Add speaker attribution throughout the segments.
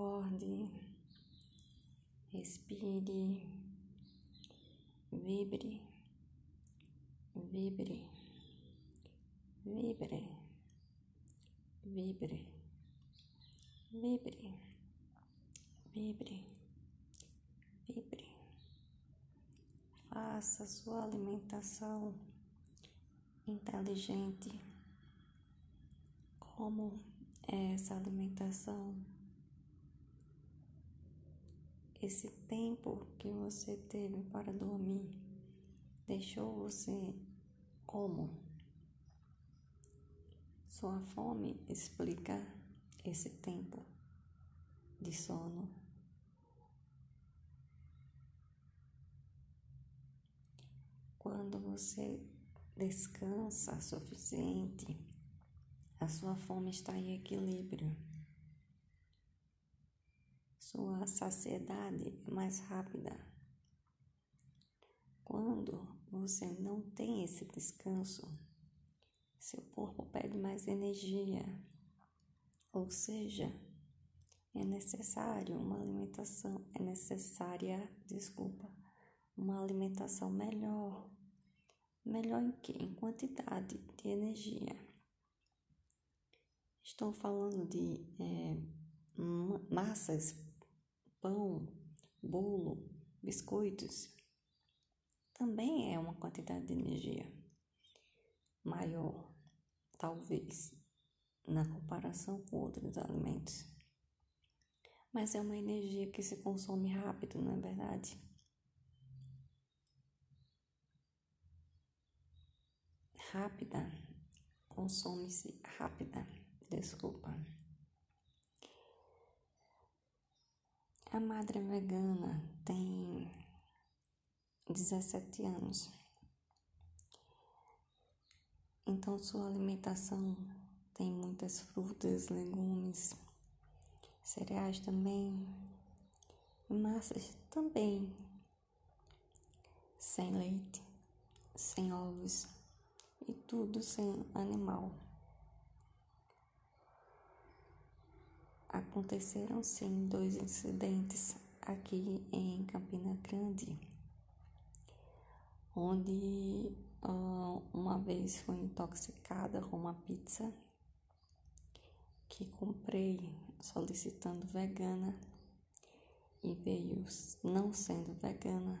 Speaker 1: acorde, respire, vibre, vibre, vibre, vibre, vibre, vibre, vibre. Faça sua alimentação inteligente. Como é essa alimentação? Esse tempo que você teve para dormir deixou você como? Sua fome explica esse tempo de sono. Quando você descansa suficiente, a sua fome está em equilíbrio. Sua saciedade é mais rápida. Quando você não tem esse descanso, seu corpo pede mais energia, ou seja, é necessário uma alimentação, é necessária, desculpa, uma alimentação melhor. Melhor em que? Em quantidade de energia. Estou falando de é, massas, pão, bolo, biscoitos. Também é uma quantidade de energia maior, talvez, na comparação com outros alimentos. Mas é uma energia que se consome rápido, não é verdade? Rápida, consome-se rápida, desculpa. A madre vegana tem 17 anos. Então, sua alimentação tem muitas frutas, legumes, cereais também, massas também, sem leite, sem ovos e tudo sem animal. Aconteceram sim dois incidentes aqui em Campina Grande, onde uh, uma vez fui intoxicada com uma pizza que comprei solicitando vegana e veio não sendo vegana.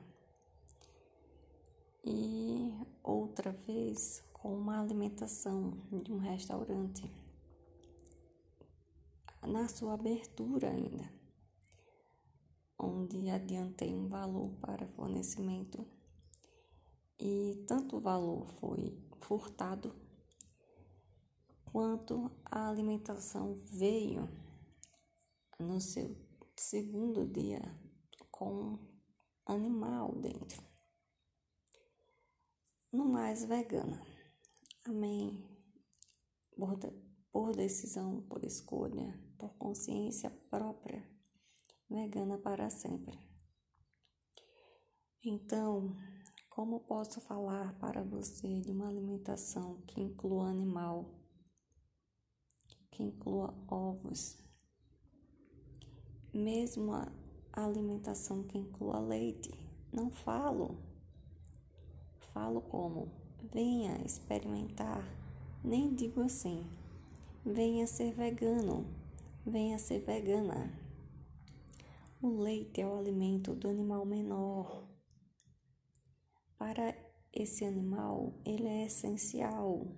Speaker 1: E outra vez com uma alimentação de um restaurante na sua abertura ainda, onde adiantei um valor para fornecimento e tanto o valor foi furtado quanto a alimentação veio no seu segundo dia com animal dentro. No mais vegana. Amém. Por, decisão, por escolha, por consciência própria, vegana para sempre. Então, como posso falar para você de uma alimentação que inclua animal, que inclua ovos, mesmo a alimentação que inclua leite? Não falo. Falo como? Venha experimentar. Nem digo assim. Venha ser vegano. Venha ser vegana. O leite é o alimento do animal menor. Para esse animal, ele é essencial.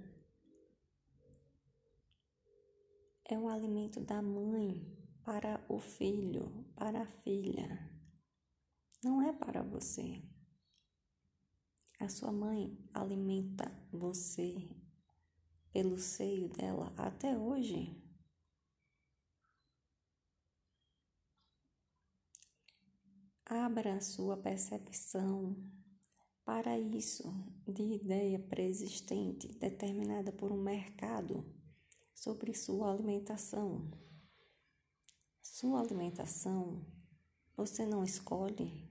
Speaker 1: É o alimento da mãe para o filho, para a filha. Não é para você. A sua mãe alimenta você pelo seio dela até hoje. Abra sua percepção para isso de ideia preexistente determinada por um mercado sobre sua alimentação. Sua alimentação você não escolhe,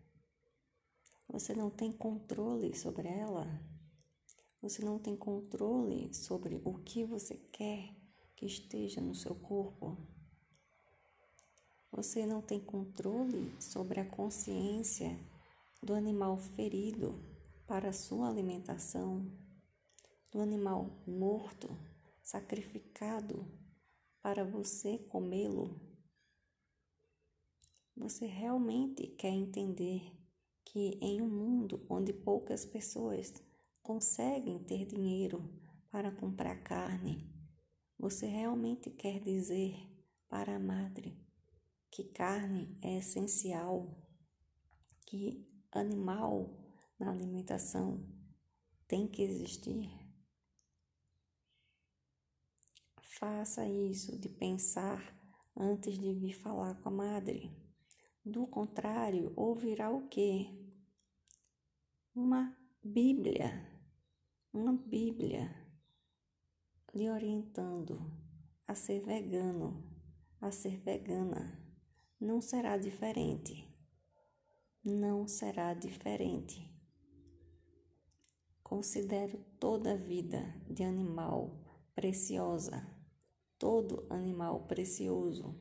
Speaker 1: você não tem controle sobre ela, você não tem controle sobre o que você quer que esteja no seu corpo. Você não tem controle sobre a consciência do animal ferido para sua alimentação, do animal morto, sacrificado para você comê-lo. Você realmente quer entender que em um mundo onde poucas pessoas conseguem ter dinheiro para comprar carne, você realmente quer dizer para a madre que carne é essencial, que animal na alimentação tem que existir? Faça isso de pensar antes de vir falar com a madre. Do contrário, ouvirá o quê? Uma Bíblia, uma Bíblia lhe orientando a ser vegano, a ser vegana. Não será diferente. Não será diferente. Considero toda a vida de animal preciosa, todo animal precioso